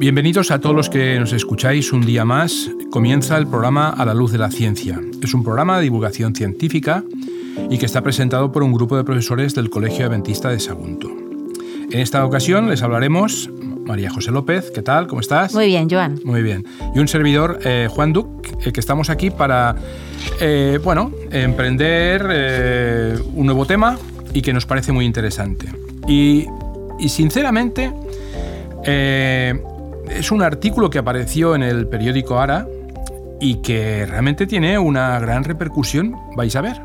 Bienvenidos a todos los que nos escucháis un día más. Comienza el programa A la Luz de la Ciencia. Es un programa de divulgación científica y que está presentado por un grupo de profesores del Colegio Adventista de Sagunto. En esta ocasión les hablaremos María José López, ¿qué tal? ¿Cómo estás? Muy bien, Joan. Muy bien. Y un servidor, eh, Juan Duc, eh, que estamos aquí para, eh, bueno, emprender un nuevo tema y que nos parece muy interesante. Y, y sinceramente, es un artículo que apareció en el periódico Ara y que realmente tiene una gran repercusión, vais a ver.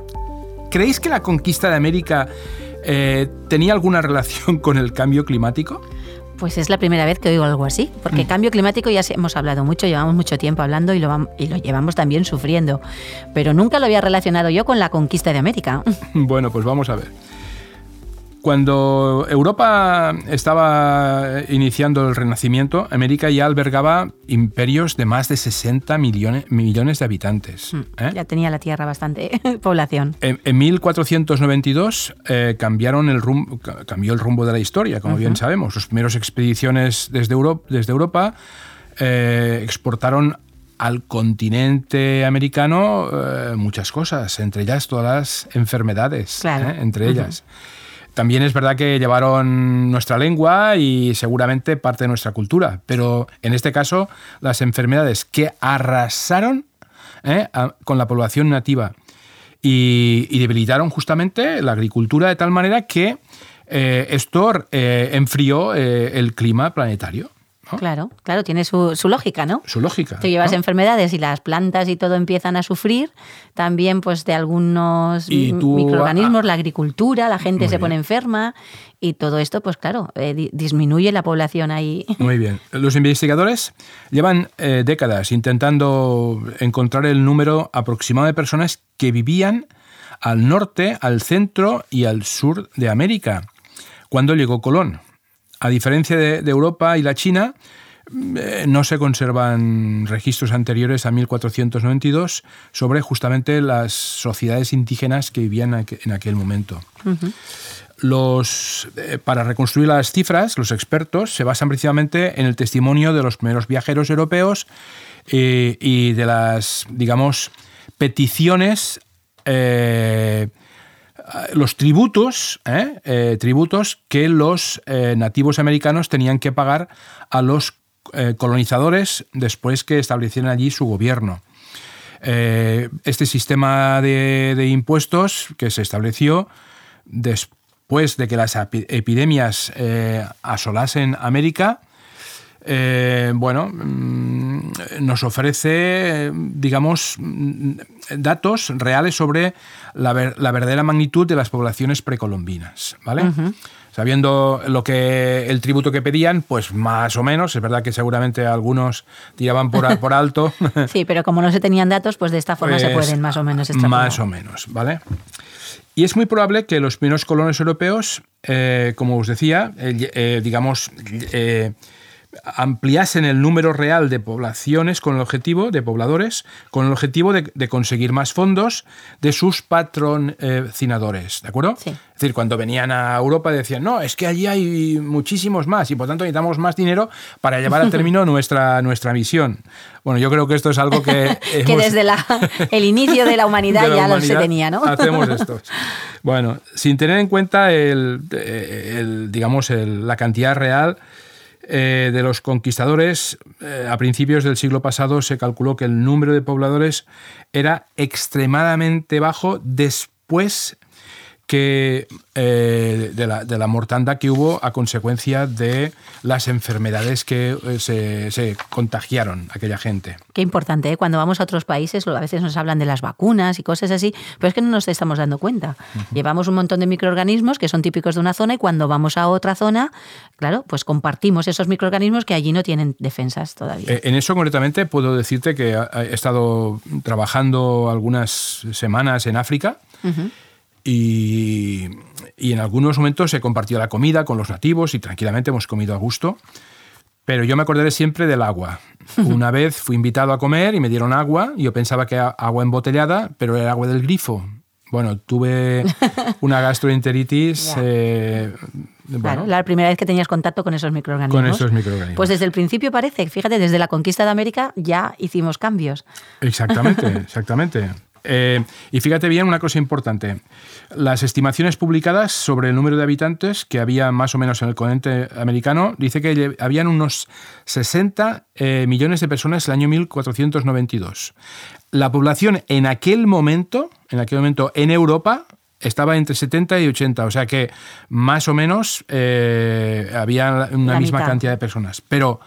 ¿Creéis que la conquista de América eh, tenía alguna relación con el cambio climático? Pues es la primera vez que oigo algo así, porque mm. cambio climático ya hemos hablado mucho, llevamos mucho tiempo hablando y lo, y lo llevamos también sufriendo, pero nunca lo había relacionado yo con la conquista de América. Bueno, pues vamos a ver. Cuando Europa estaba iniciando el Renacimiento, América ya albergaba imperios de más de 60 millones, millones de habitantes. Hmm. ¿eh? Ya tenía la Tierra bastante población. En, 1492 eh, cambiaron el rumbo, cambió el rumbo de la historia, como bien sabemos. Las primeras expediciones desde Europa, desde Europa eh, exportaron al continente americano muchas cosas, entre ellas todas las enfermedades, entre ellas. También es verdad que llevaron nuestra lengua y seguramente parte de nuestra cultura, pero en este caso las enfermedades que arrasaron ¿eh? con la población nativa y, debilitaron justamente la agricultura de tal manera que eh, esto eh, enfrió el clima planetario. Claro, claro, tiene su, lógica, ¿no? Su lógica. Te llevas enfermedades y las plantas y todo empiezan a sufrir, también pues de algunos microorganismos, la agricultura, la gente se pone enferma y todo esto, pues claro, eh, disminuye la población ahí. Muy bien. Los investigadores llevan eh, décadas intentando encontrar el número aproximado de personas que vivían al norte, al centro y al sur de América cuando llegó Colón. A diferencia de, Europa y la China, eh, no se conservan registros anteriores a 1492 sobre justamente las sociedades indígenas que vivían en aquel momento. los, eh, para reconstruir las cifras, los expertos se basan principalmente en el testimonio de los primeros viajeros europeos eh, y de las, digamos, peticiones los tributos, ¿eh? Eh, tributos que los eh, nativos americanos tenían que pagar a los colonizadores después que establecieran allí su gobierno. este sistema de, impuestos que se estableció después de que las epidemias asolasen América, bueno, mm, nos ofrece, digamos, mm, datos reales sobre la, verdadera magnitud de las poblaciones precolombinas, ¿vale? Sabiendo lo que el tributo que pedían, pues más o menos, es verdad que seguramente algunos tiraban por, por alto. sí, pero como no se tenían datos, pues de esta forma se pues pueden más o menos extrapolar. Más o menos, ¿vale? Y es muy probable que los primeros colonos europeos, eh, como os decía, eh, eh, digamos, ampliasen el número real de poblaciones con el objetivo, de pobladores, con el objetivo de, conseguir más fondos de sus patrocinadores, ¿de acuerdo? Es decir, cuando venían a Europa decían, no, es que allí hay muchísimos más y por tanto necesitamos más dinero para llevar a término nuestra, nuestra misión. Bueno, yo creo que esto es algo que... que desde el inicio de la humanidad ya lo se tenía, ¿no? Hacemos esto. Bueno, sin tener en cuenta el, digamos, la cantidad real eh, de los conquistadores, eh, a principios del siglo pasado se calculó que el número de pobladores era extremadamente bajo después que eh, de, la, de, la, mortandad que hubo a consecuencia de las enfermedades que eh, se, contagiaron aquella gente. Qué importante, ¿eh? cuando vamos a otros países a veces nos hablan de las vacunas y cosas así, pero es que no nos estamos dando cuenta. Llevamos un montón de microorganismos que son típicos de una zona y cuando vamos a otra zona, claro, pues compartimos esos microorganismos que allí no tienen defensas todavía. en eso concretamente puedo decirte que he estado trabajando algunas semanas en África. Y, en algunos momentos he compartido la comida con los nativos y tranquilamente hemos comido a gusto. Pero yo me acordaré siempre del agua. Una vez fui invitado a comer y me dieron agua. Y yo pensaba que era agua embotellada, pero era agua del grifo. Bueno, tuve una gastroenteritis eh, Claro, la primera vez que tenías contacto con esos microorganismos. Con esos microorganismos. Pues desde el principio parece, fíjate, desde la conquista de América ya hicimos cambios. Exactamente, exactamente. Eh, y fíjate bien una cosa importante. Las estimaciones publicadas sobre el número de habitantes que había más o menos en el continente americano dice que habían unos 60 eh, millones de personas en el año 1492. La población en aquel momento, en aquel momento en Europa, estaba entre 70 y 80, o sea que más o menos eh, había una misma cantidad de personas. Pero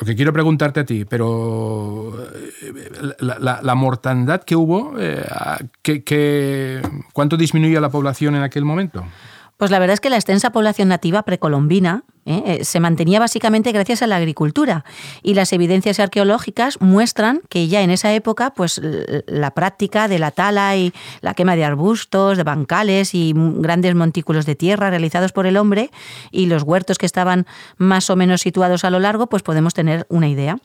lo que quiero preguntarte a ti, pero eh, la, mortandad que hubo, eh, ¿qué, cuánto disminuyó la población en aquel momento? Pues la verdad es que la extensa población nativa precolombina ¿eh? Se mantenía básicamente gracias a la agricultura y las evidencias arqueológicas muestran que ya en esa época pues la práctica de la tala y la quema de arbustos, de bancales y grandes montículos de tierra realizados por el hombre y los huertos que estaban más o menos situados a lo largo, pues podemos tener una idea.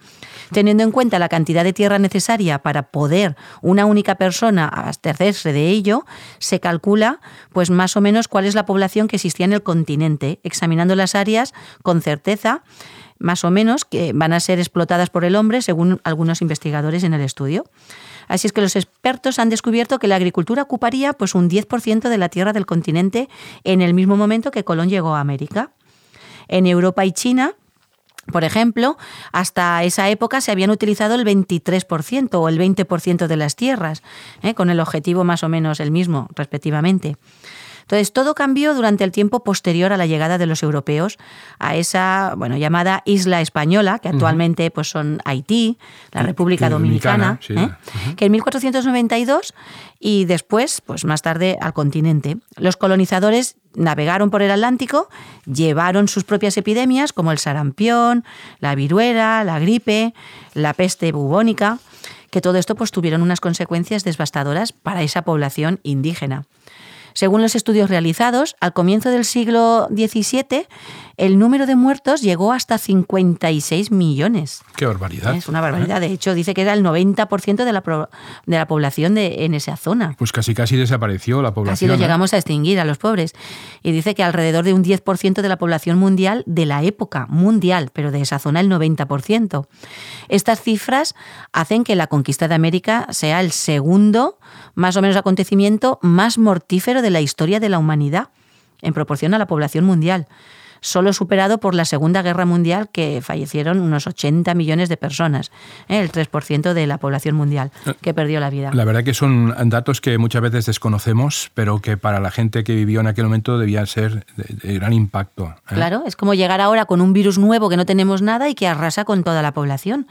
Teniendo en cuenta la cantidad de tierra necesaria para poder una única persona abastecerse de ello, se calcula pues más o menos cuál es la población que existía en el continente, examinando las áreas con certeza más o menos que van a ser explotadas por el hombre según algunos investigadores en el estudio. Así es que los expertos han descubierto que la agricultura ocuparía pues un 10% de la tierra del continente en el mismo momento que Colón llegó a América. En Europa y China por ejemplo, hasta esa época se habían utilizado el 23% o el 20% de las tierras, ¿eh? con el objetivo más o menos el mismo, respectivamente. Entonces, todo cambió durante el tiempo posterior a la llegada de los europeos a esa bueno, llamada isla española, que actualmente pues, son Haití, la República Dominicana, ¿eh? que en 1492 y después, pues más tarde, al continente. Los colonizadores navegaron por el Atlántico, llevaron sus propias epidemias como el sarampión, la viruela, la gripe, la peste bubónica, que todo esto pues tuvieron unas consecuencias devastadoras para esa población indígena. Según los estudios realizados, al comienzo del siglo XVII, el número de muertos llegó hasta 56 millones. ¡Qué barbaridad! Es una barbaridad. De hecho, dice que era el 90% de la, de la población de, en esa zona. Pues casi casi desapareció la población. Así lo ¿eh? llegamos a extinguir a los pobres. Y dice que alrededor de un 10% de la población mundial de la época mundial, pero de esa zona el 90%. Estas cifras hacen que la conquista de América sea el segundo, más o menos, acontecimiento más mortífero de la historia de la humanidad en proporción a la población mundial solo superado por la Segunda Guerra Mundial, que fallecieron unos 80 millones de personas, ¿eh? el 3% de la población mundial que perdió la vida. La verdad que son datos que muchas veces desconocemos, pero que para la gente que vivió en aquel momento debían ser de, gran impacto. ¿eh? Claro, es como llegar ahora con un virus nuevo que no tenemos nada y que arrasa con toda la población.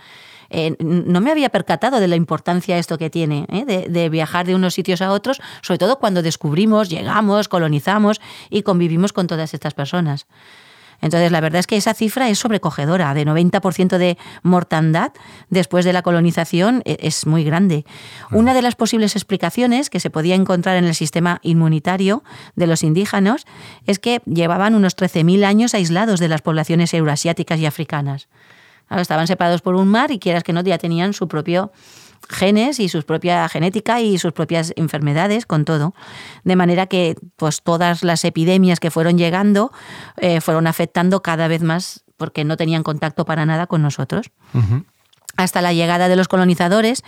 Eh, no me había percatado de la importancia esto que tiene, de, de, viajar de unos sitios a otros, sobre todo cuando descubrimos, llegamos, colonizamos y convivimos con todas estas personas. Entonces, la verdad es que esa cifra es sobrecogedora, de 90% de mortandad después de la colonización e, es muy grande. Una de las posibles explicaciones que se podía encontrar en el sistema inmunitario de los indígenas es que llevaban unos 13.000 años aislados de las poblaciones euroasiáticas y africanas. Estaban separados por un mar y quieras que no, ya tenían su propio genes y su propia genética y sus propias enfermedades, con todo. De manera que pues, todas las epidemias que fueron llegando eh, fueron afectando cada vez más porque no tenían contacto para nada con nosotros. Hasta la llegada de los colonizadores,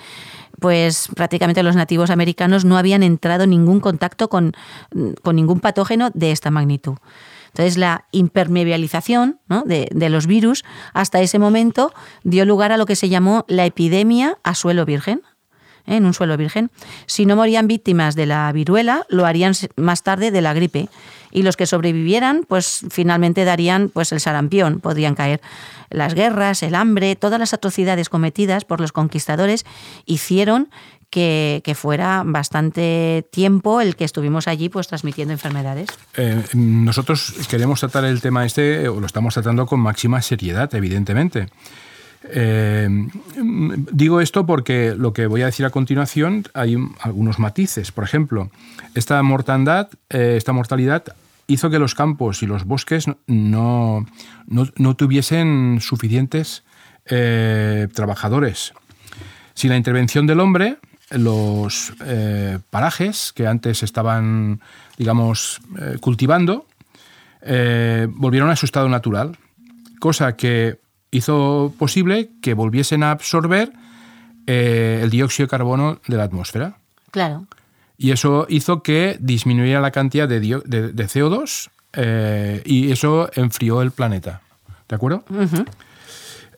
pues prácticamente los nativos americanos no habían entrado en ningún contacto con, con ningún patógeno de esta magnitud. Entonces, la impermeabilización de, los virus hasta ese momento dio lugar a lo que se llamó la epidemia a suelo virgen. En un suelo virgen. Si no morían víctimas de la viruela, lo harían más tarde de la gripe. Y los que sobrevivieran, pues finalmente darían pues el sarampión, podrían caer. Las guerras, el hambre, todas las atrocidades cometidas por los conquistadores hicieron que, fuera bastante tiempo el que estuvimos allí pues transmitiendo enfermedades. Eh, nosotros queremos tratar el tema este, o lo estamos tratando con máxima seriedad, evidentemente. Eh, digo esto porque lo que voy a decir a continuación hay algunos matices. Por ejemplo, esta mortandad, eh, esta mortalidad hizo que los campos y los bosques no, no, tuviesen suficientes trabajadores. Sin la intervención del hombre, los eh, parajes que antes estaban, digamos, eh, cultivando, eh, volvieron a su estado natural, cosa que hizo posible que volviesen a absorber eh, el dióxido de carbono de la atmósfera. Claro. Y eso hizo que disminuyera la cantidad de, CO2 eh, y eso enfrió el planeta. ¿De acuerdo?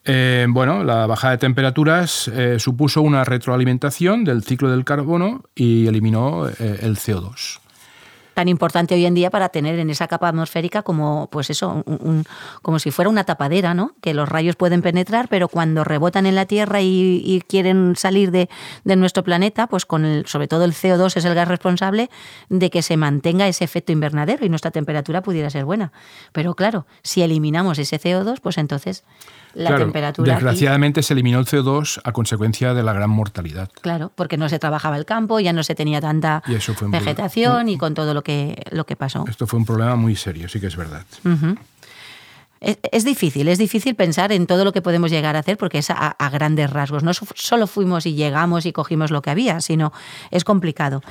Eh, bueno, la bajada de temperaturas supuso una retroalimentación del ciclo del carbono y eliminó el CO2 tan importante hoy en día para tener en esa capa atmosférica como, pues eso, como si fuera una tapadera, ¿no? Que los rayos pueden penetrar, pero cuando rebotan en la Tierra y, quieren salir de, nuestro planeta, pues con el, sobre todo el CO2 es el gas responsable de que se mantenga ese efecto invernadero y nuestra temperatura pudiera ser buena. Pero claro, si eliminamos ese CO2, pues entonces la temperatura. Desgraciadamente se eliminó el CO2 a consecuencia de la gran mortalidad. Claro, porque no se trabajaba el campo, ya no se tenía tanta vegetación y con todo lo que, lo que pasó. Esto fue un problema muy serio, sí que es verdad. Es, difícil, es difícil pensar en todo lo que podemos llegar a hacer porque es a, grandes rasgos. No solo fuimos y llegamos y cogimos lo que había, sino es complicado.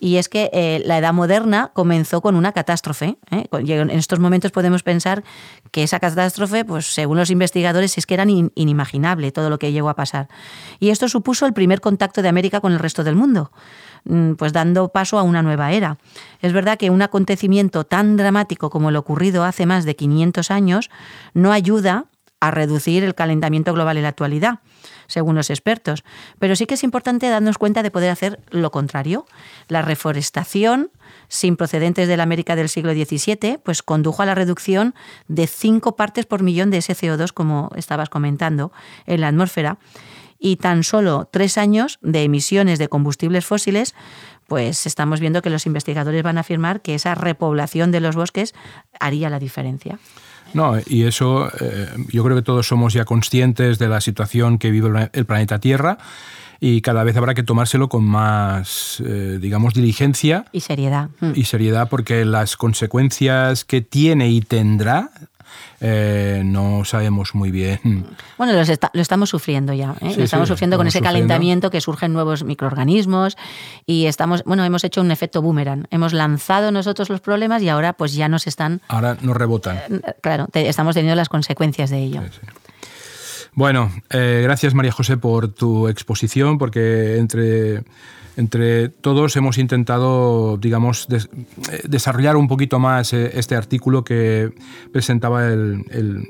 Y es que eh, la edad moderna comenzó con una catástrofe. ¿eh? En estos momentos podemos pensar que esa catástrofe, pues según los investigadores, es que era inimaginable todo lo que llegó a pasar. Y esto supuso el primer contacto de América con el resto del mundo. Mm, pues dando paso a una nueva era. Es verdad que un acontecimiento tan dramático como lo ocurrido hace más de 500 años no ayuda a reducir el calentamiento global en la actualidad, según los expertos. Pero sí que es importante darnos cuenta de poder hacer lo contrario. La reforestación, sin procedentes de la América del siglo XVII, pues condujo a la reducción de 5 partes por millón de ese CO2, como estabas comentando, en la atmósfera y tan solo tres años de emisiones de combustibles fósiles, pues estamos viendo que los investigadores van a afirmar que esa repoblación de los bosques haría la diferencia. No, y eso eh, yo creo que todos somos ya conscientes de la situación que vive el planeta Tierra y cada vez habrá que tomárselo con más, eh, digamos, diligencia. Y seriedad. Y seriedad porque las consecuencias que tiene y tendrá eh, no sabemos muy bien. Bueno, lo estamos sufriendo ya. ¿eh? lo estamos sufriendo con ese calentamiento que surgen nuevos microorganismos y estamos, bueno, hemos hecho un efecto boomerang. Hemos lanzado nosotros los problemas y ahora pues ya nos están... Ahora nos rebotan. Eh, claro, estamos teniendo las consecuencias de ello. Bueno, gracias María José por tu exposición, porque entre entre todos hemos intentado, digamos, eh, desarrollar un poquito más eh, este artículo que presentaba el,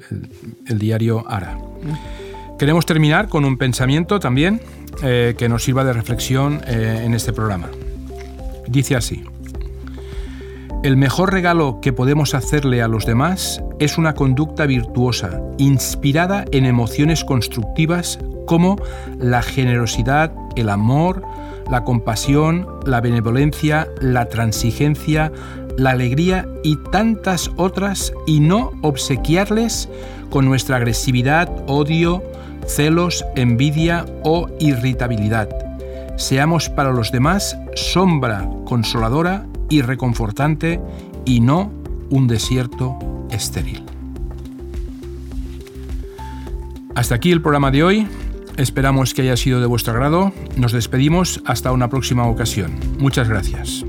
diario Ara. Queremos terminar con un pensamiento también eh, que nos sirva de reflexión en este programa. Dice así, el mejor regalo que podemos hacerle a los demás es una conducta virtuosa, inspirada en emociones constructivas como la generosidad, el amor, la compasión, la benevolencia, la transigencia, la alegría y tantas otras y no obsequiarles con nuestra agresividad, odio, celos, envidia o irritabilidad. Seamos para los demás sombra consoladora y reconfortante y no un desierto estéril. Hasta aquí el programa de hoy. Esperamos que haya sido de vuestro agrado. Nos despedimos hasta una próxima ocasión. Muchas gracias.